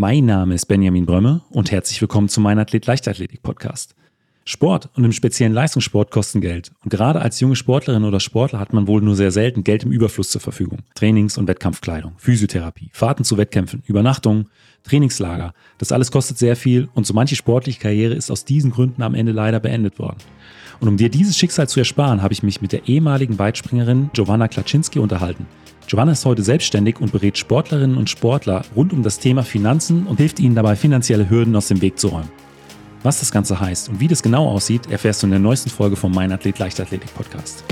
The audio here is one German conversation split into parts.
Mein Name ist Benjamin Brömme und herzlich willkommen zu meinem Athlet Leichtathletik Podcast. Sport und im speziellen Leistungssport kosten Geld. Und gerade als junge Sportlerin oder Sportler hat man wohl nur sehr selten Geld im Überfluss zur Verfügung. Trainings- und Wettkampfkleidung, Physiotherapie, Fahrten zu Wettkämpfen, Übernachtungen, Trainingslager. Das alles kostet sehr viel und so manche sportliche Karriere ist aus diesen Gründen am Ende leider beendet worden. Und um dir dieses Schicksal zu ersparen, habe ich mich mit der ehemaligen Weitspringerin Giovanna Klaczynski unterhalten. Giovanna ist heute selbstständig und berät Sportlerinnen und Sportler rund um das Thema Finanzen und hilft ihnen dabei, finanzielle Hürden aus dem Weg zu räumen. Was das Ganze heißt und wie das genau aussieht, erfährst du in der neuesten Folge vom Mein Athlet Leichtathletik Podcast.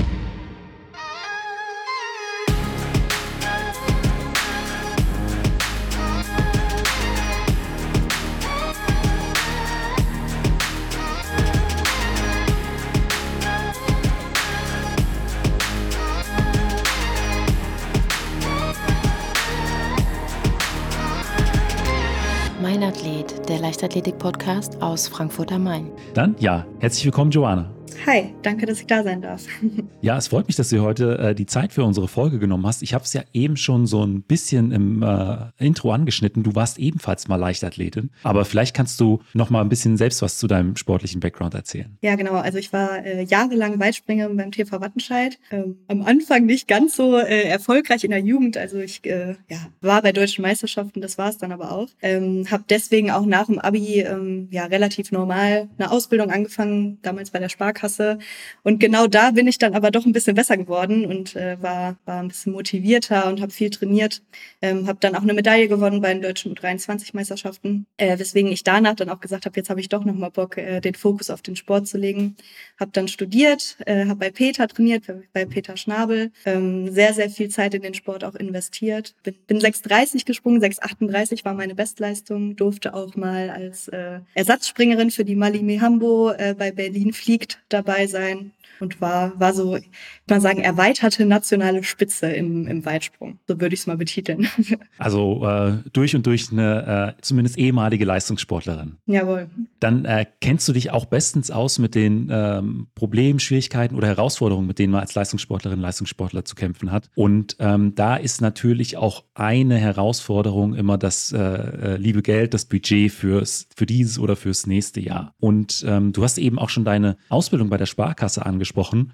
Leichtathletik-Podcast aus Frankfurt am Main. Dann, ja, herzlich willkommen, Joanna. Hi, danke, dass ich da sein darf. Ja, es freut mich, dass du heute äh, die Zeit für unsere Folge genommen hast. Ich habe es ja eben schon so ein bisschen im äh, Intro angeschnitten. Du warst ebenfalls mal Leichtathletin, aber vielleicht kannst du noch mal ein bisschen selbst was zu deinem sportlichen Background erzählen. Ja, genau. Also ich war äh, jahrelang Weitspringer beim TV Wattenscheid. Ähm, am Anfang nicht ganz so äh, erfolgreich in der Jugend. Also ich äh, ja, war bei deutschen Meisterschaften, das war es dann aber auch. Ähm, habe deswegen auch nach dem Abi ähm, ja relativ normal eine Ausbildung angefangen, damals bei der Sparkasse. Und genau da bin ich dann aber doch ein bisschen besser geworden und äh, war, war ein bisschen motivierter und habe viel trainiert. Ähm, habe dann auch eine Medaille gewonnen bei den deutschen U23-Meisterschaften, äh, weswegen ich danach dann auch gesagt habe, jetzt habe ich doch nochmal Bock, äh, den Fokus auf den Sport zu legen. Habe dann studiert, äh, habe bei Peter trainiert, bei Peter Schnabel, ähm, sehr, sehr viel Zeit in den Sport auch investiert. Bin, bin 6,30 gesprungen, 6,38 war meine Bestleistung, durfte auch mal als äh, Ersatzspringerin für die Mali Mehambo äh, bei Berlin fliegt dabei sein und war, war so, ich mal sagen, erweiterte nationale Spitze im, im Weitsprung. So würde ich es mal betiteln. Also äh, durch und durch eine äh, zumindest ehemalige Leistungssportlerin. Jawohl. Dann äh, kennst du dich auch bestens aus mit den ähm, Problemen, Schwierigkeiten oder Herausforderungen, mit denen man als Leistungssportlerin, Leistungssportler zu kämpfen hat. Und ähm, da ist natürlich auch eine Herausforderung immer das äh, äh, liebe Geld, das Budget fürs, für dieses oder fürs nächste Jahr. Und ähm, du hast eben auch schon deine Ausbildung bei der Sparkasse angesprochen.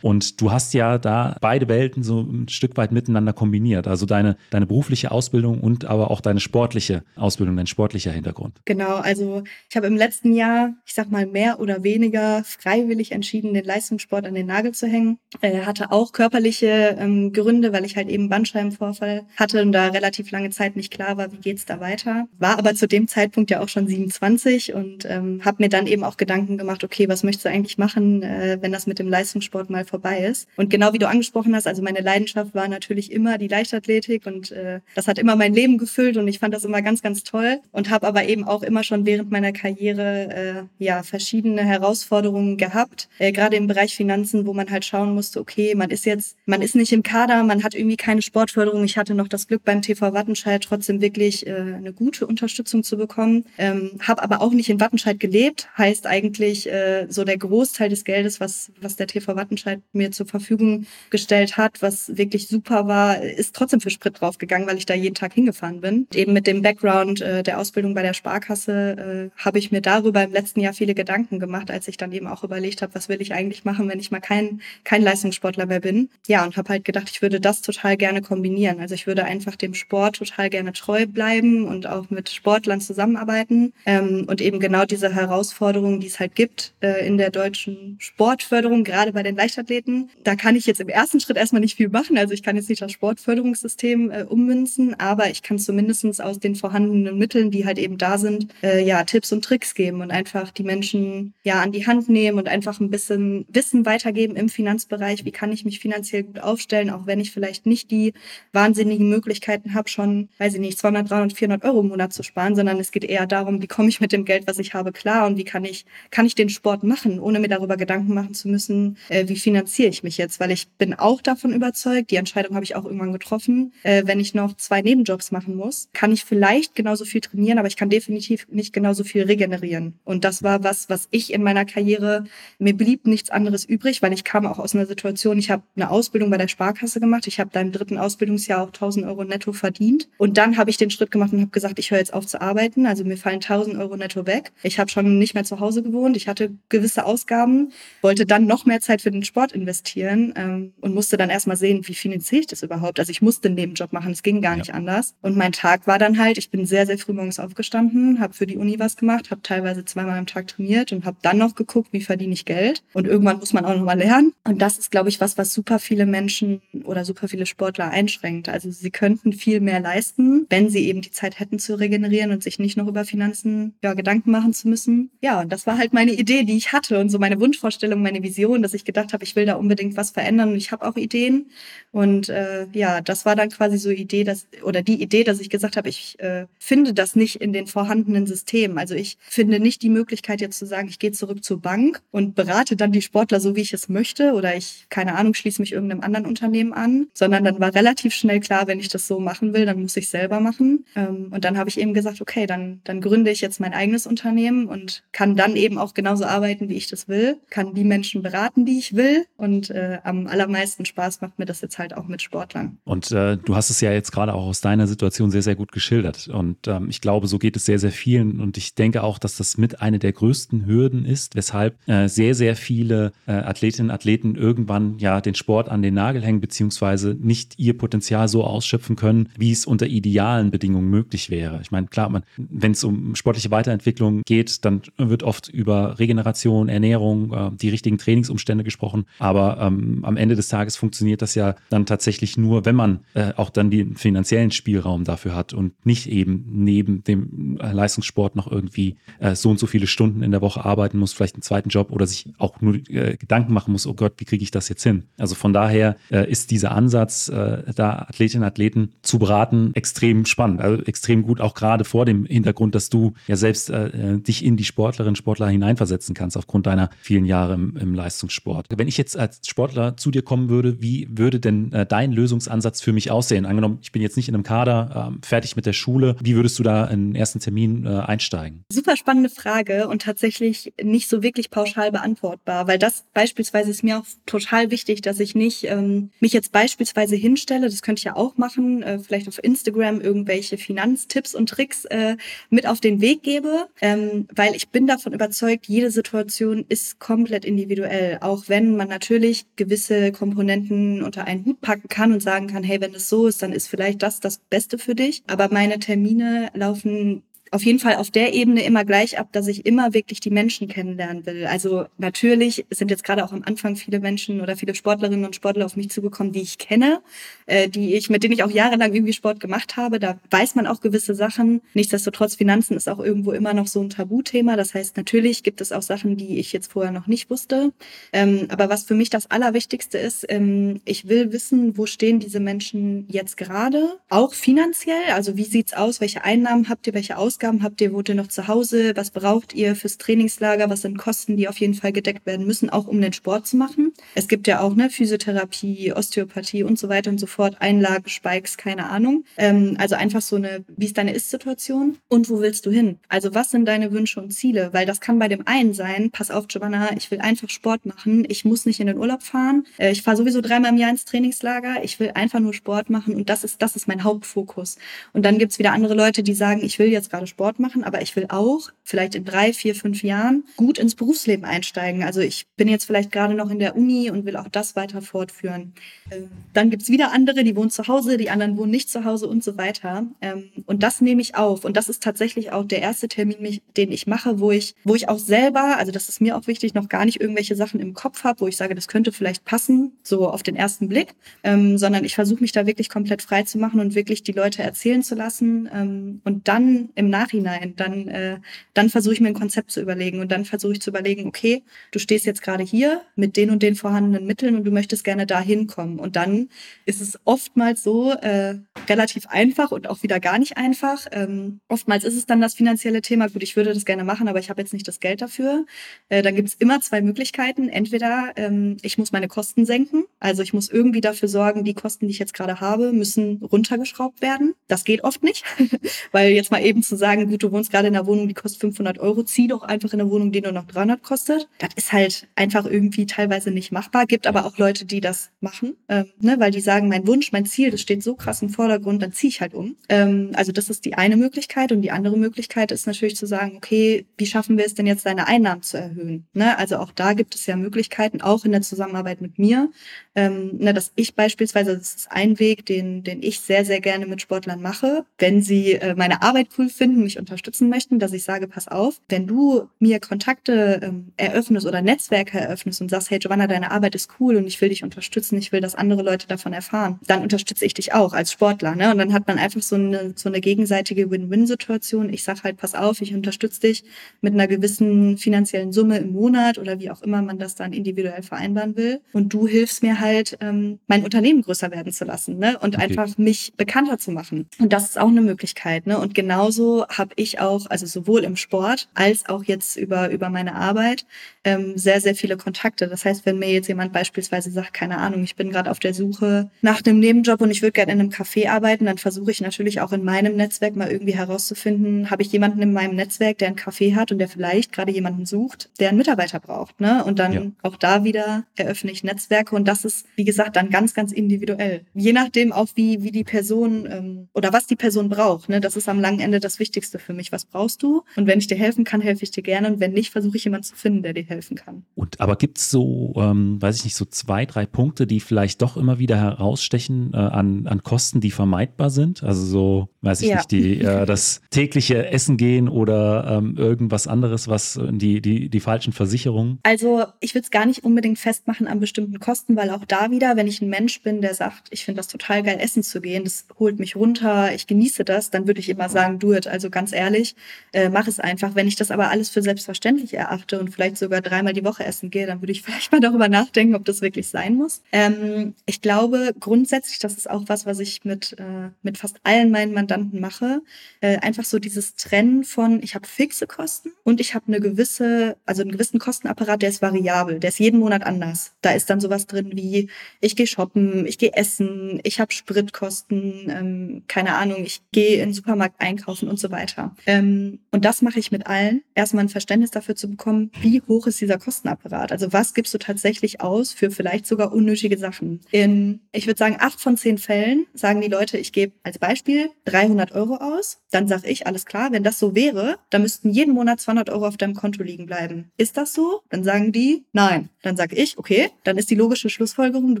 Und du hast ja da beide Welten so ein Stück weit miteinander kombiniert. Also deine, deine berufliche Ausbildung und aber auch deine sportliche Ausbildung, dein sportlicher Hintergrund. Genau, also ich habe im letzten Jahr, ich sag mal, mehr oder weniger freiwillig entschieden, den Leistungssport an den Nagel zu hängen. Äh, hatte auch körperliche ähm, Gründe, weil ich halt eben Bandscheibenvorfall hatte und da relativ lange Zeit nicht klar war, wie geht's da weiter. War aber zu dem Zeitpunkt ja auch schon 27 und ähm, habe mir dann eben auch Gedanken gemacht, okay, was möchtest du eigentlich machen, äh, wenn das mit dem Leistungssport mal vorbei ist? Und genau wie du angesprochen hast, also meine Leidenschaft war natürlich immer die Leichtathletik und äh, das hat immer mein Leben gefüllt und ich fand das immer ganz, ganz toll und habe aber eben auch immer schon während meiner Karriere äh, ja verschiedene Herausforderungen gehabt, äh, gerade im Bereich Finanzen, wo man halt schauen musste, okay, man ist jetzt, man ist nicht im Kader, man hat irgendwie keine Sportförderung. Ich hatte noch das Glück beim TV Wattenscheid trotzdem wirklich äh, eine gute Unterstützung zu bekommen, ähm, habe aber auch nicht in Wattenscheid gelebt, heißt eigentlich äh, so der Großteil des Geldes, was was der TV Wattenscheid mir zur Verfügung gestellt hat, was wirklich super war, ist trotzdem für Sprit draufgegangen, weil ich da jeden Tag hingefahren bin. Eben mit dem Background äh, der Ausbildung bei der Sparkasse äh, habe ich mir darüber im letzten Jahr viele Gedanken gemacht, als ich dann eben auch überlegt habe, was will ich eigentlich machen, wenn ich mal kein, kein Leistungssportler mehr bin. Ja, und habe halt gedacht, ich würde das total gerne kombinieren. Also ich würde einfach dem Sport total gerne treu bleiben und auch mit Sportlern zusammenarbeiten ähm, und eben genau diese Herausforderungen, die es halt gibt äh, in der deutschen Sportförderung, gerade bei den Leichtathleten. Da kann ich jetzt im ersten Schritt erstmal nicht viel machen. Also ich kann jetzt nicht das Sportförderungssystem äh, ummünzen, aber ich kann zumindestens aus den vorhandenen Mitteln, die halt eben da sind, äh, ja, Tipps und Tricks geben und einfach die Menschen ja an die Hand nehmen und einfach ein bisschen Wissen weitergeben im Finanzbereich. Wie kann ich mich finanziell gut aufstellen, auch wenn ich vielleicht nicht die wahnsinnigen Möglichkeiten habe, schon, weiß ich nicht, 200, 300, 400 Euro im Monat zu sparen, sondern es geht eher darum, wie komme ich mit dem Geld, was ich habe, klar und wie kann ich, kann ich den Sport machen, ohne mir darüber Gedanken Gedanken machen zu müssen, äh, wie finanziere ich mich jetzt? Weil ich bin auch davon überzeugt, die Entscheidung habe ich auch irgendwann getroffen, äh, wenn ich noch zwei Nebenjobs machen muss, kann ich vielleicht genauso viel trainieren, aber ich kann definitiv nicht genauso viel regenerieren. Und das war was, was ich in meiner Karriere, mir blieb nichts anderes übrig, weil ich kam auch aus einer Situation, ich habe eine Ausbildung bei der Sparkasse gemacht, ich habe da im dritten Ausbildungsjahr auch 1000 Euro netto verdient und dann habe ich den Schritt gemacht und habe gesagt, ich höre jetzt auf zu arbeiten, also mir fallen 1000 Euro netto weg. Ich habe schon nicht mehr zu Hause gewohnt, ich hatte gewisse Ausgaben, wollte dann noch mehr Zeit für den Sport investieren ähm, und musste dann erstmal sehen, wie finanziere ich das überhaupt. Also ich musste einen Nebenjob machen, es ging gar ja. nicht anders. Und mein Tag war dann halt, ich bin sehr, sehr früh morgens aufgestanden, habe für die Uni was gemacht, habe teilweise zweimal am Tag trainiert und habe dann noch geguckt, wie verdiene ich Geld. Und irgendwann muss man auch nochmal lernen. Und das ist, glaube ich, was, was super viele Menschen oder super viele Sportler einschränkt. Also sie könnten viel mehr leisten, wenn sie eben die Zeit hätten zu regenerieren und sich nicht noch über Finanzen ja, Gedanken machen zu müssen. Ja, und das war halt meine Idee, die ich hatte und so meine Wunschvorstellung, meine Vision, dass ich gedacht habe, ich will da unbedingt was verändern und ich habe auch Ideen. Und äh, ja, das war dann quasi so Idee, dass oder die Idee, dass ich gesagt habe, ich äh, finde das nicht in den vorhandenen Systemen. Also ich finde nicht die Möglichkeit jetzt zu sagen, ich gehe zurück zur Bank und berate dann die Sportler so, wie ich es möchte oder ich keine Ahnung schließe mich irgendeinem anderen Unternehmen an, sondern dann war relativ schnell klar, wenn ich das so machen will, dann muss ich selber machen. Ähm, und dann habe ich eben gesagt, okay, dann dann gründe ich jetzt mein eigenes Unternehmen und kann dann eben auch genauso arbeiten, wie ich das will, kann die Menschen beraten, die ich will und äh, am allermeisten Spaß macht mir das jetzt halt auch mit Sportlern. Und äh, du hast es ja jetzt gerade auch aus deiner Situation sehr, sehr gut geschildert. Und ähm, ich glaube, so geht es sehr, sehr vielen. Und ich denke auch, dass das mit eine der größten Hürden ist, weshalb äh, sehr, sehr viele äh, Athletinnen und Athleten irgendwann ja den Sport an den Nagel hängen, beziehungsweise nicht ihr Potenzial so ausschöpfen können, wie es unter idealen Bedingungen möglich wäre. Ich meine, klar, wenn es um sportliche Weiterentwicklung geht, dann wird oft über Regeneration, Ernährung, äh, die richtigen Trainingsumstände gesprochen. Aber ähm, am Ende des Tages funktioniert das ja dann tatsächlich nur, wenn man äh, auch dann den finanziellen Spielraum dafür hat und nicht eben neben dem äh, Leistungssport noch irgendwie äh, so und so viele Stunden in der Woche arbeiten muss, vielleicht einen zweiten Job oder sich auch nur äh, Gedanken machen muss, oh Gott, wie kriege ich das jetzt hin? Also von daher äh, ist dieser Ansatz, äh, da Athletinnen und Athleten zu beraten, extrem spannend, also extrem gut, auch gerade vor dem Hintergrund, dass du ja selbst dich in die Sportlerinnen Sportler hineinversetzen kannst aufgrund deiner vielen Jahre im, im Leistungssport. Wenn ich jetzt als Sportler zu dir kommen würde, wie würde denn äh, dein Lösungsansatz für mich aussehen? Angenommen, ich bin jetzt nicht in einem Kader, äh, fertig mit der Schule. Wie würdest du da in den ersten Termin äh, einsteigen? Super spannende Frage und tatsächlich nicht so wirklich pauschal beantwortbar, weil das beispielsweise ist mir auch total wichtig, dass ich nicht ähm, mich jetzt beispielsweise hinstelle, das könnte ich ja auch machen, äh, vielleicht auf Instagram irgendwelche Finanztipps und Tricks äh, mit auf den Weg gebe, ähm, weil ich bin davon überzeugt, jede Situation ist komplett individuell, auch wenn man natürlich gewisse Komponenten unter einen Hut packen kann und sagen kann, hey, wenn es so ist, dann ist vielleicht das das Beste für dich. Aber meine Termine laufen auf jeden Fall auf der Ebene immer gleich ab, dass ich immer wirklich die Menschen kennenlernen will. Also natürlich sind jetzt gerade auch am Anfang viele Menschen oder viele Sportlerinnen und Sportler auf mich zugekommen, die ich kenne, äh, die ich, mit denen ich auch jahrelang irgendwie Sport gemacht habe. Da weiß man auch gewisse Sachen. Nichtsdestotrotz, Finanzen ist auch irgendwo immer noch so ein Tabuthema. Das heißt, natürlich gibt es auch Sachen, die ich jetzt vorher noch nicht wusste. Ähm, aber was für mich das Allerwichtigste ist, ähm, ich will wissen, wo stehen diese Menschen jetzt gerade? Auch finanziell. Also wie sieht's aus? Welche Einnahmen habt ihr? Welche Ausgaben Ausgaben habt ihr? Wohnt ihr noch zu Hause? Was braucht ihr fürs Trainingslager? Was sind Kosten, die auf jeden Fall gedeckt werden müssen, auch um den Sport zu machen? Es gibt ja auch ne, Physiotherapie, Osteopathie und so weiter und so fort, Einlagen, Spikes, keine Ahnung. Ähm, also einfach so eine, wie ist deine Ist-Situation und wo willst du hin? Also was sind deine Wünsche und Ziele? Weil das kann bei dem einen sein, pass auf, Giovanna, ich will einfach Sport machen, ich muss nicht in den Urlaub fahren, äh, ich fahre sowieso dreimal im Jahr ins Trainingslager, ich will einfach nur Sport machen und das ist, das ist mein Hauptfokus. Und dann gibt's wieder andere Leute, die sagen, ich will jetzt gerade Sport machen, aber ich will auch vielleicht in drei, vier, fünf Jahren gut ins Berufsleben einsteigen. Also ich bin jetzt vielleicht gerade noch in der Uni und will auch das weiter fortführen. Ähm, dann gibt's wieder andere, die wohnen zu Hause, die anderen wohnen nicht zu Hause und so weiter. Ähm, und das nehme ich auf. Und das ist tatsächlich auch der erste Termin, den ich mache, wo ich, wo ich auch selber, also das ist mir auch wichtig, noch gar nicht irgendwelche Sachen im Kopf habe, wo ich sage, das könnte vielleicht passen, so auf den ersten Blick, ähm, sondern ich versuche mich da wirklich komplett frei zu machen und wirklich die Leute erzählen zu lassen und dann im Nachhinein. Dann, äh, dann versuche ich mir ein Konzept zu überlegen und dann versuche ich zu überlegen, okay, du stehst jetzt gerade hier mit den und den vorhandenen Mitteln und du möchtest gerne da hinkommen. Und dann ist es oftmals so äh, relativ einfach und auch wieder gar nicht einfach. Ähm, oftmals ist es dann das finanzielle Thema. Gut, ich würde das gerne machen, aber ich habe jetzt nicht das Geld dafür. Äh, dann gibt es immer zwei Möglichkeiten. Entweder ähm, ich muss meine Kosten senken, also ich muss irgendwie dafür sorgen, die Kosten, die ich jetzt gerade habe, müssen runtergeschraubt werden. Das geht oft nicht, weil jetzt mal eben zu sagen, gut, du wohnst gerade in einer Wohnung, die kostet 500 Euro, zieh doch einfach in eine Wohnung, die nur noch 300 kostet. Das ist halt einfach irgendwie teilweise nicht machbar. Gibt aber auch Leute, die das machen, ähm, ne, weil die sagen, mein Wunsch, mein Ziel, das steht so krass im Vordergrund, dann ziehe ich halt um. Ähm, also das ist die eine Möglichkeit und die andere Möglichkeit ist natürlich zu sagen, okay, wie schaffen wir es denn jetzt, deine Einnahmen zu erhöhen? Ne? Also auch da gibt es ja Möglichkeiten, auch in der Zusammenarbeit mit mir, ähm, ne, dass ich beispielsweise, das ist ein Weg, den, den ich sehr, sehr gerne mit Sportlern mache, wenn sie äh, meine Arbeit cool finden, mich unterstützen möchten, dass ich sage, pass auf, wenn du mir Kontakte ähm, eröffnest oder Netzwerke eröffnest und sagst, hey Giovanna, deine Arbeit ist cool und ich will dich unterstützen, ich will, dass andere Leute davon erfahren, dann unterstütze ich dich auch als Sportler. Ne? Und dann hat man einfach so eine, so eine gegenseitige Win-Win-Situation. Ich sage halt, pass auf, ich unterstütze dich mit einer gewissen finanziellen Summe im Monat oder wie auch immer man das dann individuell vereinbaren will. Und du hilfst mir halt halt, ähm, mein Unternehmen größer werden zu lassen ne? und okay. einfach mich bekannter zu machen. Und das ist auch eine Möglichkeit. Ne? Und genauso habe ich auch, also sowohl im Sport als auch jetzt über, über meine Arbeit, ähm, sehr, sehr viele Kontakte. Das heißt, wenn mir jetzt jemand beispielsweise sagt, keine Ahnung, ich bin gerade auf der Suche nach einem Nebenjob und ich würde gerne in einem Café arbeiten, dann versuche ich natürlich auch in meinem Netzwerk mal irgendwie herauszufinden, habe ich jemanden in meinem Netzwerk, der ein Café hat und der vielleicht gerade jemanden sucht, der einen Mitarbeiter braucht. Ne? Und dann ja. auch da wieder eröffne ich Netzwerke und das ist wie gesagt, dann ganz, ganz individuell. Je nachdem auch, wie, wie die Person ähm, oder was die Person braucht. Ne? Das ist am langen Ende das Wichtigste für mich. Was brauchst du? Und wenn ich dir helfen kann, helfe ich dir gerne. Und wenn nicht, versuche ich jemanden zu finden, der dir helfen kann. Und aber gibt es so, ähm, weiß ich nicht, so zwei, drei Punkte, die vielleicht doch immer wieder herausstechen äh, an, an Kosten, die vermeidbar sind? Also so, weiß ich ja. nicht, die, äh, das tägliche Essen gehen oder ähm, irgendwas anderes, was die, die, die falschen Versicherungen? Also ich würde es gar nicht unbedingt festmachen an bestimmten Kosten, weil auch da wieder, wenn ich ein Mensch bin, der sagt, ich finde das total geil, essen zu gehen, das holt mich runter, ich genieße das, dann würde ich immer sagen, do it. Also ganz ehrlich, äh, mach es einfach. Wenn ich das aber alles für selbstverständlich erachte und vielleicht sogar dreimal die Woche essen gehe, dann würde ich vielleicht mal darüber nachdenken, ob das wirklich sein muss. Ähm, ich glaube grundsätzlich, das ist auch was, was ich mit, äh, mit fast allen meinen Mandanten mache, äh, einfach so dieses Trennen von, ich habe fixe Kosten und ich habe eine gewisse, also einen gewissen Kostenapparat, der ist variabel, der ist jeden Monat anders. Da ist dann sowas drin wie ich gehe shoppen, ich gehe essen, ich habe Spritkosten, ähm, keine Ahnung, ich gehe in den Supermarkt einkaufen und so weiter. Ähm, und das mache ich mit allen. Erstmal ein Verständnis dafür zu bekommen, wie hoch ist dieser Kostenapparat? Also was gibst du tatsächlich aus für vielleicht sogar unnötige Sachen? In, ich würde sagen, acht von zehn Fällen sagen die Leute, ich gebe als Beispiel 300 Euro aus. Dann sage ich, alles klar, wenn das so wäre, dann müssten jeden Monat 200 Euro auf deinem Konto liegen bleiben. Ist das so? Dann sagen die, nein. Dann sage ich, okay, dann ist die logische Schlussfolgerung, du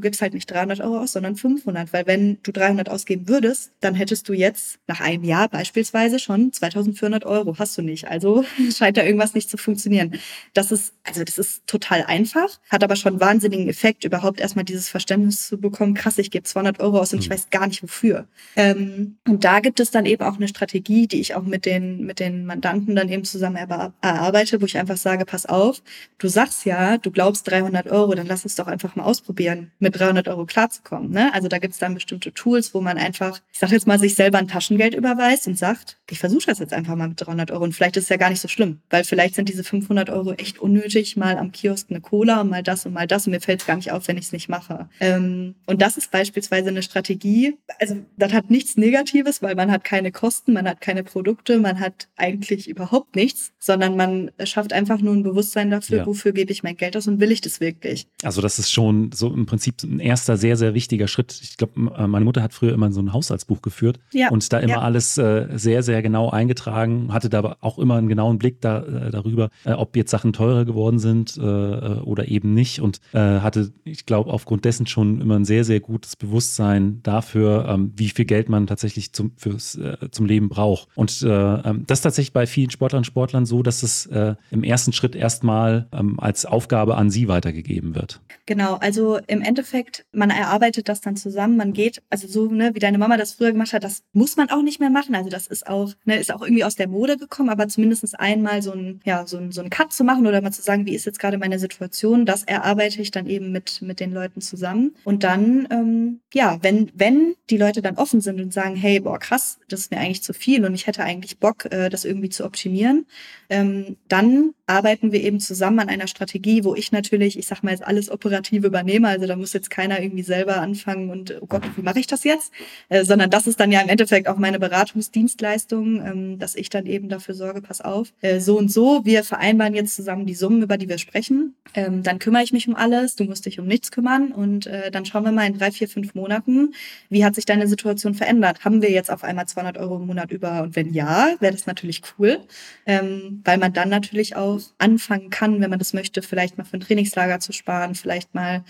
gibst halt nicht 300 Euro aus, sondern 500, weil wenn du 300 ausgeben würdest, dann hättest du jetzt nach einem Jahr beispielsweise schon 2400 Euro. Hast du nicht. Also scheint da irgendwas nicht zu funktionieren. Das ist, also das ist total einfach, hat aber schon einen wahnsinnigen Effekt, überhaupt erstmal dieses Verständnis zu bekommen, krass, ich gebe 200 Euro aus und ich mhm. weiß gar nicht wofür. Ähm, und da gibt es dann eben auch eine Strategie, die ich auch mit den, mit den Mandanten dann eben zusammen erarbeite, wo ich einfach sage, pass auf, du sagst ja, du glaubst 300 Euro, dann lass es doch einfach mal ausprobieren mit 300 Euro klarzukommen. Ne? Also da gibt es dann bestimmte Tools, wo man einfach, ich sage jetzt mal, sich selber ein Taschengeld überweist und sagt, ich versuche das jetzt einfach mal mit 300 Euro. Und vielleicht ist es ja gar nicht so schlimm, weil vielleicht sind diese 500 Euro echt unnötig, mal am Kiosk eine Cola und mal das und mal das und mir fällt es gar nicht auf, wenn ich es nicht mache. Ähm, und das ist beispielsweise eine Strategie, also das hat nichts Negatives, weil man hat keine Kosten, man hat keine Produkte, man hat eigentlich überhaupt nichts, sondern man schafft einfach nur ein Bewusstsein dafür, ja. wofür gebe ich mein Geld aus und will ich das wirklich. Also das ist schon so im Prinzip ein erster sehr, sehr wichtiger Schritt. Ich glaube, äh, meine Mutter hat früher immer so ein Haushaltsbuch geführt ja. und da immer ja. alles äh, sehr, sehr genau eingetragen, hatte da auch immer einen genauen Blick da, äh, darüber, äh, ob jetzt Sachen teurer geworden sind äh, oder eben nicht und hatte, ich glaube, aufgrund dessen schon immer ein sehr, sehr gutes Bewusstsein dafür, ähm, wie viel Geld man tatsächlich zum, fürs, zum Leben braucht. Und ähm, das ist tatsächlich bei vielen Sportlern und Sportlern so, dass es im ersten Schritt erstmal ähm, als Aufgabe an sie weitergegeben wird. Genau, also im Endeffekt, man erarbeitet das dann zusammen, man geht, also so, ne, wie deine Mama das früher gemacht hat, das muss man auch nicht mehr machen. Also das ist auch ne, ist auch irgendwie aus der Mode gekommen, aber zumindest einmal so ein, ja, so ein, so ein Cut zu machen oder mal zu sagen, wie ist jetzt gerade meine Situation, das erarbeite ich dann eben mit, mit den Leuten zusammen. Und dann, ähm, ja, wenn, wenn die Leute dann offen sind und sagen, hey, boah, krass, das ist mir eigentlich zu viel und ich hätte eigentlich Bock, äh, das irgendwie zu optimieren, ähm, dann arbeiten wir eben zusammen an einer Strategie, wo ich natürlich, ich sag mal jetzt alles operativ übernehme. Also da muss jetzt keiner irgendwie selber anfangen und oh Gott, wie mache ich das jetzt? Äh, sondern das ist dann ja im Endeffekt auch meine Beratungsdienstleistung, ähm, dass ich dann eben dafür sorge, pass auf, äh, so und so, wir vereinbaren jetzt zusammen die Summen, über die wir sprechen. Ähm, dann kümmere ich mich um alles, du musst dich um nichts kümmern und äh, dann schauen wir mal in drei, vier, fünf Monaten, wie hat sich deine Situation verändert? Haben wir jetzt auf einmal 200 Euro im Monat über? Und wenn ja, wäre das natürlich cool, ähm, weil man dann natürlich auch anfangen kann, wenn man das möchte, vielleicht mal für ein Trainingslager zu sparen, vielleicht mal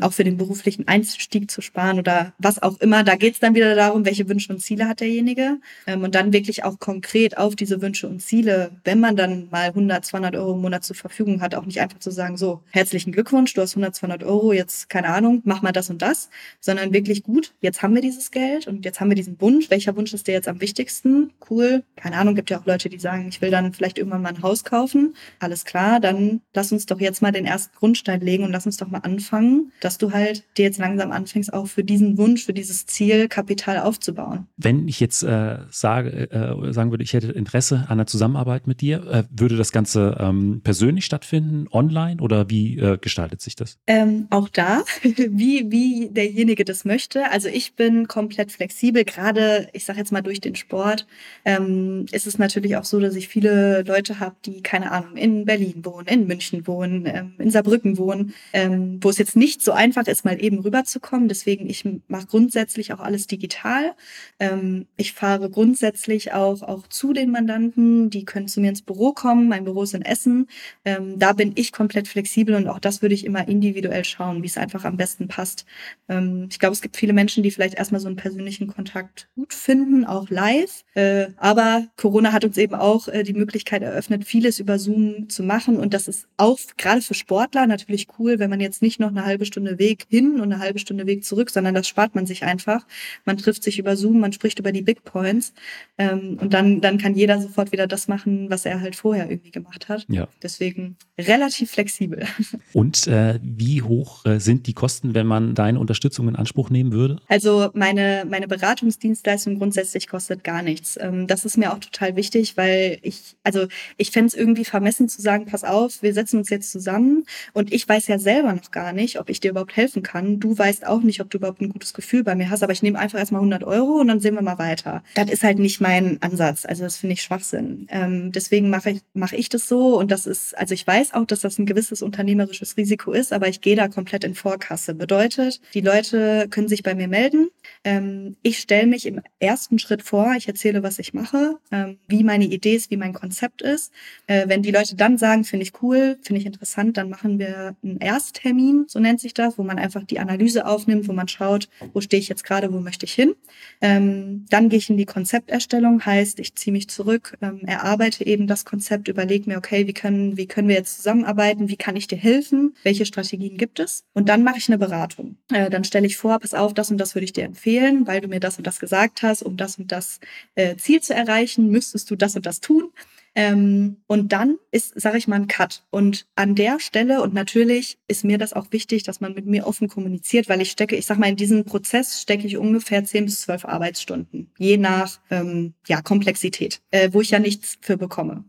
auch für den beruflichen Einstieg zu sparen oder was auch immer. Da geht es dann wieder darum, welche Wünsche und Ziele hat derjenige und dann wirklich auch konkret auf diese Wünsche und Ziele, wenn man dann mal 100, 200 Euro im Monat zur Verfügung hat, auch nicht einfach zu sagen, so, herzlichen Glückwunsch, du hast 100, 200 Euro, jetzt keine Ahnung, mach mal das und das, sondern wirklich gut, jetzt haben wir dieses Geld und jetzt haben wir diesen Wunsch. Welcher Wunsch ist dir jetzt am wichtigsten? Cool. Keine Ahnung, gibt ja auch Leute, die sagen, ich will dann vielleicht irgendwann mal ein Haus kaufen alles klar, dann lass uns doch jetzt mal den ersten Grundstein legen und lass uns doch mal anfangen, dass du halt dir jetzt langsam anfängst, auch für diesen Wunsch, für dieses Ziel Kapital aufzubauen. Wenn ich jetzt äh, sage, äh, sagen würde, ich hätte Interesse an der Zusammenarbeit mit dir, äh, würde das Ganze ähm, persönlich stattfinden, online oder wie äh, gestaltet sich das? Ähm, auch da, wie, wie derjenige das möchte. Also ich bin komplett flexibel, gerade, ich sage jetzt mal durch den Sport, ähm, ist es natürlich auch so, dass ich viele Leute habe, die keine Ahnung, Ahnung, in Berlin wohnen, in München wohnen, ähm, in Saarbrücken wohnen, ähm, wo es jetzt nicht so einfach ist, mal eben rüberzukommen. Deswegen, ich mache grundsätzlich auch alles digital. Ähm, ich fahre grundsätzlich auch, auch zu den Mandanten. Die können zu mir ins Büro kommen. Mein Büro ist in Essen. Ähm, da bin ich komplett flexibel und auch das würde ich immer individuell schauen, wie es einfach am besten passt. Ähm, ich glaube, es gibt viele Menschen, die vielleicht erstmal so einen persönlichen Kontakt gut finden, auch live. Äh, aber Corona hat uns eben auch äh, die Möglichkeit eröffnet, vieles über Zoom Zoom zu machen. Und das ist auch gerade für Sportler natürlich cool, wenn man jetzt nicht noch eine halbe Stunde Weg hin und eine halbe Stunde Weg zurück, sondern das spart man sich einfach. Man trifft sich über Zoom, man spricht über die Big Points ähm, und dann, dann kann jeder sofort wieder das machen, was er halt vorher irgendwie gemacht hat. Ja. Deswegen relativ flexibel. Und äh, wie hoch äh, sind die Kosten, wenn man deine Unterstützung in Anspruch nehmen würde? Also meine, meine Beratungsdienstleistung grundsätzlich kostet gar nichts. Ähm, das ist mir auch total wichtig, weil ich, also ich fände es irgendwie vermessen, vermessen zu sagen, pass auf, wir setzen uns jetzt zusammen und ich weiß ja selber noch gar nicht, ob ich dir überhaupt helfen kann. Du weißt auch nicht, ob du überhaupt ein gutes Gefühl bei mir hast, aber ich nehme einfach erstmal 100 Euro und dann sehen wir mal weiter. Das ist halt nicht mein Ansatz. Also das finde ich Schwachsinn. Ähm, deswegen mache ich, mache ich das so und das ist, also ich weiß auch, dass das ein gewisses unternehmerisches Risiko ist, aber ich gehe da komplett in Vorkasse. Bedeutet, die Leute können sich bei mir melden. Ähm, ich stelle mich im ersten Schritt vor, ich erzähle, was ich mache, ähm, wie meine Idee ist, wie mein Konzept ist. Äh, wenn die Leute dann sagen, finde ich cool, finde ich interessant, dann machen wir einen Ersttermin, so nennt sich das, wo man einfach die Analyse aufnimmt, wo man schaut, wo stehe ich jetzt gerade, wo möchte ich hin. Ähm, dann gehe ich in die Konzepterstellung, heißt, ich ziehe mich zurück, ähm, erarbeite eben das Konzept, überlege mir, okay, wie können, wie können wir jetzt zusammenarbeiten, wie kann ich dir helfen, welche Strategien gibt es? Und dann mache ich eine Beratung. Äh, dann stelle ich vor, pass auf, das und das würde ich dir empfehlen, weil du mir das und das gesagt hast, um das und das äh, Ziel zu erreichen, müsstest du das und das tun. Ähm, und dann ist, sage ich mal, ein Cut. Und an der Stelle, und natürlich ist mir das auch wichtig, dass man mit mir offen kommuniziert, weil ich stecke, ich sag mal, in diesen Prozess stecke ich ungefähr 10 bis 12 Arbeitsstunden, je nach ähm, ja, Komplexität, äh, wo ich ja nichts für bekomme.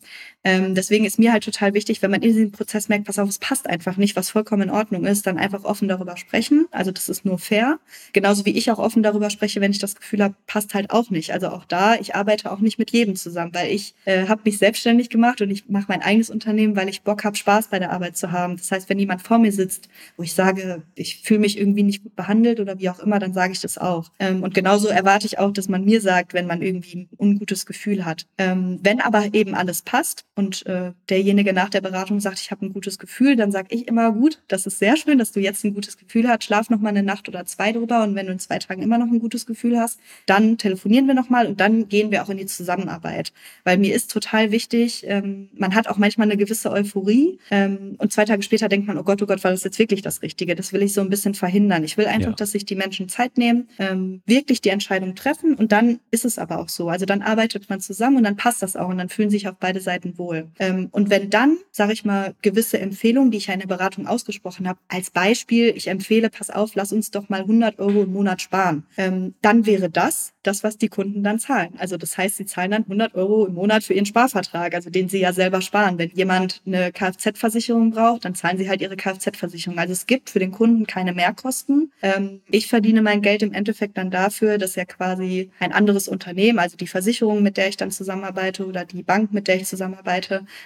Ähm, deswegen ist mir halt total wichtig, wenn man in diesem Prozess merkt, pass auf, es passt einfach nicht, was vollkommen in Ordnung ist, dann einfach offen darüber sprechen. Also das ist nur fair. Genauso wie ich auch offen darüber spreche, wenn ich das Gefühl habe, passt halt auch nicht. Also auch da, ich arbeite auch nicht mit jedem zusammen, weil ich äh, habe mich selbstständig gemacht und ich mache mein eigenes Unternehmen, weil ich Bock habe, Spaß bei der Arbeit zu haben. Das heißt, wenn jemand vor mir sitzt, wo ich sage, ich fühle mich irgendwie nicht gut behandelt oder wie auch immer, dann sage ich das auch. Ähm, und genauso erwarte ich auch, dass man mir sagt, wenn man irgendwie ein ungutes Gefühl hat. Ähm, wenn aber eben alles passt, und äh, derjenige nach der Beratung sagt, ich habe ein gutes Gefühl, dann sage ich immer, gut, das ist sehr schön, dass du jetzt ein gutes Gefühl hast, schlaf noch mal eine Nacht oder zwei drüber und wenn du in zwei Tagen immer noch ein gutes Gefühl hast, dann telefonieren wir noch mal und dann gehen wir auch in die Zusammenarbeit, weil mir ist total wichtig, ähm, man hat auch manchmal eine gewisse Euphorie ähm, und zwei Tage später denkt man, oh Gott, oh Gott, war das jetzt wirklich das Richtige? Das will ich so ein bisschen verhindern. Ich will einfach, ja. dass sich die Menschen Zeit nehmen, ähm, wirklich die Entscheidung treffen und dann ist es aber auch so. Also dann arbeitet man zusammen und dann passt das auch und dann fühlen sich auch beide Seiten wohl. Ähm, und wenn dann, sage ich mal, gewisse Empfehlungen, die ich ja in der Beratung ausgesprochen habe, als Beispiel, ich empfehle, pass auf, lass uns doch mal 100 Euro im Monat sparen, ähm, dann wäre das das, was die Kunden dann zahlen. Also das heißt, sie zahlen dann 100 Euro im Monat für ihren Sparvertrag, also den sie ja selber sparen. Wenn jemand eine Kfz-Versicherung braucht, dann zahlen sie halt ihre Kfz-Versicherung. Also es gibt für den Kunden keine Mehrkosten. Ähm, ich verdiene mein Geld im Endeffekt dann dafür, dass ja quasi ein anderes Unternehmen, also die Versicherung, mit der ich dann zusammenarbeite oder die Bank, mit der ich zusammenarbeite,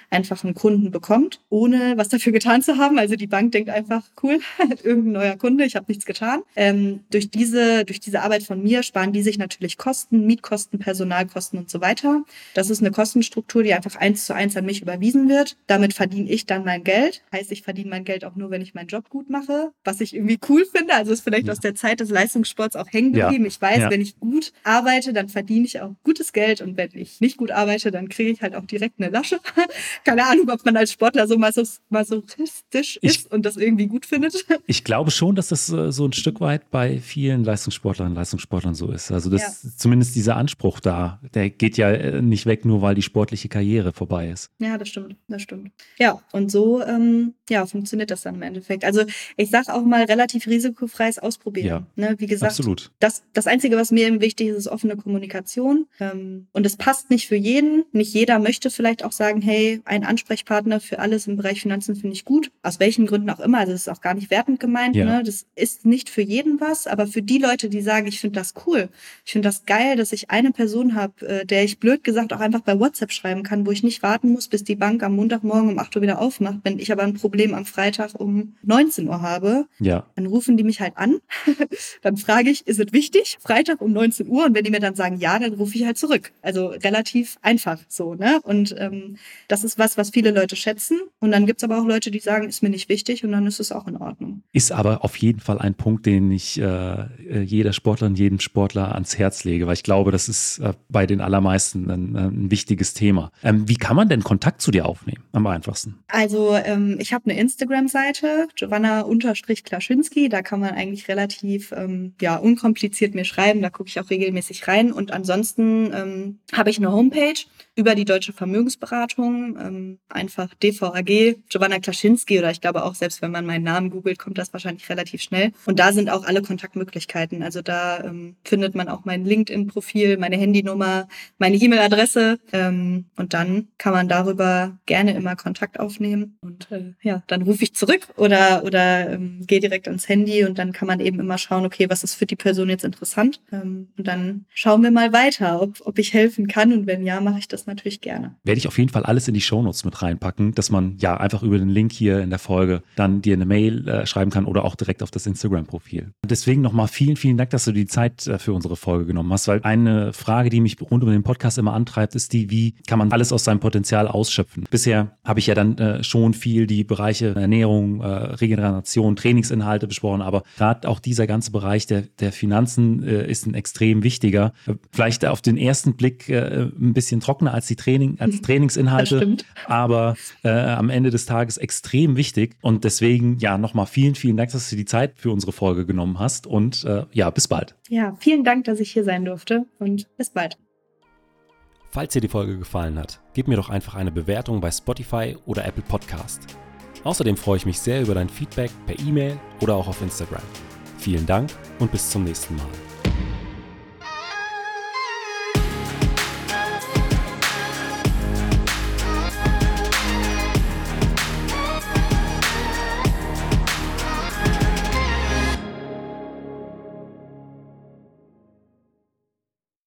einfach einen Kunden bekommt, ohne was dafür getan zu haben. Also die Bank denkt einfach, cool, irgendein neuer Kunde, ich habe nichts getan. Ähm, durch diese durch diese Arbeit von mir sparen die sich natürlich natürlich Kosten, Mietkosten, Personalkosten und so weiter. Das ist eine Kostenstruktur, die einfach eins zu eins an mich überwiesen wird. Damit verdiene ich dann mein Geld. Heißt, ich verdiene mein Geld auch nur, wenn ich meinen Job gut mache, was ich irgendwie cool finde. Also ist vielleicht ja. aus der Zeit des Leistungssports auch hängen geblieben. Ja. Ich weiß, ja. wenn ich gut arbeite, dann verdiene ich auch gutes Geld und wenn ich nicht gut arbeite, dann kriege ich halt auch direkt eine Lasche. Keine Ahnung, ob man als Sportler so masochistisch ist ich, und das irgendwie gut findet. Ich glaube schon, dass das äh, so ein Stück weit bei vielen Leistungssportlerinnen und Leistungssportlern so ist. Also das zumindest dieser Anspruch da. Der geht ja äh, nicht weg, nur weil die sportliche Karriere vorbei ist. Ja, das stimmt, das stimmt. Ja, und so ähm, ja, funktioniert das dann im Endeffekt. Also ich sage auch mal relativ risikofreies Ausprobieren. Ja, ne? Wie gesagt, absolut. Das, das Einzige, was mir eben wichtig ist, ist offene Kommunikation. Ähm, und es passt nicht für jeden. Nicht jeder möchte vielleicht auch sagen, hey, ein Ansprechpartner für alles im Bereich Finanzen finde ich gut. Aus welchen Gründen auch immer. Also das ist auch gar nicht wertend gemeint. Ja. Ne? Das ist nicht für jeden was, aber für die Leute, die sagen, ich finde das cool, ich finde das geil, dass ich eine Person habe, äh, der ich blöd gesagt auch einfach bei WhatsApp schreiben kann, wo ich nicht warten muss, bis die Bank am Montagmorgen um 8 Uhr wieder aufmacht. Wenn ich aber ein Problem am Freitag um 19 Uhr habe, ja. dann rufen die mich halt an. dann frage ich, ist es wichtig? Freitag um 19 Uhr. Und wenn die mir dann sagen, ja, dann rufe ich halt zurück. Also relativ einfach so. Ne? Und ähm, das ist was, was viele Leute schätzen. Und dann gibt's aber auch Leute, die sagen, ist mir nicht wichtig und dann ist es auch in Ordnung. Ist aber auf jeden Fall ein Punkt, den ich äh, äh jeder Sportlerin, jedem Sportler ans Herz lege, weil ich glaube, das ist äh, bei den allermeisten ein, ein wichtiges Thema. Ähm, wie kann man denn Kontakt zu dir aufnehmen? Am einfachsten. Also ähm, ich habe eine Instagram-Seite, Giovanna-Klaschinski. Da kann man eigentlich relativ ähm, ja, unkompliziert mir schreiben. Da gucke ich auch regelmäßig rein. Und ansonsten ähm, habe ich eine Homepage über die Deutsche Vermögensberatung. Ähm, einfach DVAG, Giovanna Klaschinski oder ich glaube auch, selbst wenn man meinen Namen googelt, kommt das wahrscheinlich relativ schnell. Und da sind auch alle Kontaktmöglichkeiten. Also da ähm, findet man auch mein LinkedIn-Profil, meine Handynummer, meine E-Mail-Adresse. Ähm, und dann kann man darüber gerne immer Kontakt aufnehmen. Und äh, ja, dann rufe ich zurück oder, oder ähm, gehe direkt ans Handy und dann kann man eben immer schauen, okay, was ist für die Person jetzt interessant? Ähm, und dann schauen wir mal weiter, ob, ob ich helfen kann. Und wenn ja, mache ich das natürlich gerne. Werde ich auf jeden Fall alles in die Shownotes mit reinpacken, dass man ja einfach über den Link hier in der Folge dann dir eine Mail äh, schreiben kann oder auch direkt auf das Instagram-Profil. Deswegen nochmal vielen, vielen Dank, dass du die Zeit äh, für unsere Folge genommen hast, weil eine Frage, die mich rund um den Podcast immer antreibt, ist die, wie kann man alles aus seinem Potenzial ausschöpfen? Bisher habe ich ja dann äh, schon viel die Bereiche Ernährung, äh, Regeneration, Trainingsinhalte besprochen, aber gerade auch dieser ganze Bereich der, der Finanzen äh, ist ein extrem wichtiger. Vielleicht auf den ersten Blick äh, ein bisschen trockener als die Training, als Trainingsinhalte, aber äh, am Ende des Tages extrem wichtig. Und deswegen, ja, nochmal vielen, vielen Dank, dass du die Zeit für unsere Folge genommen hast. Und äh, ja, bis bald. Ja, vielen Dank, dass ich hier sein durfte und bis bald. Falls dir die Folge gefallen hat, gib mir doch einfach eine Bewertung bei Spotify oder Apple Podcast. Außerdem freue ich mich sehr über dein Feedback per E-Mail oder auch auf Instagram. Vielen Dank und bis zum nächsten Mal.